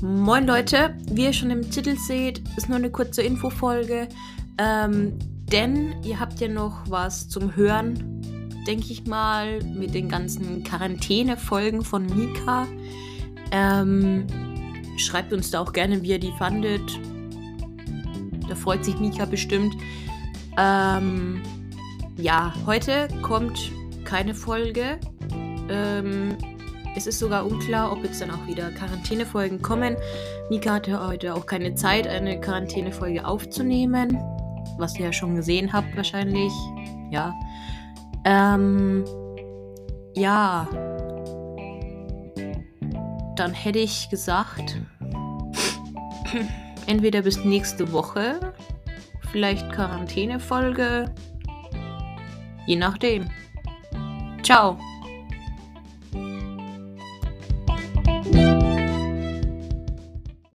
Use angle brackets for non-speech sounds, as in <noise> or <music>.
Moin Leute, wie ihr schon im Titel seht, ist nur eine kurze Infofolge, ähm, denn ihr habt ja noch was zum Hören, denke ich mal, mit den ganzen Quarantäne-Folgen von Mika. Ähm, schreibt uns da auch gerne, wie ihr die fandet. Da freut sich Mika bestimmt. Ähm, ja, heute kommt keine Folge. Ähm, es ist sogar unklar, ob jetzt dann auch wieder Quarantänefolgen kommen. Mika hatte heute auch keine Zeit, eine Quarantänefolge aufzunehmen. Was ihr ja schon gesehen habt, wahrscheinlich. Ja. Ähm. Ja. Dann hätte ich gesagt, <laughs> entweder bis nächste Woche, vielleicht Quarantänefolge. Je nachdem. Ciao.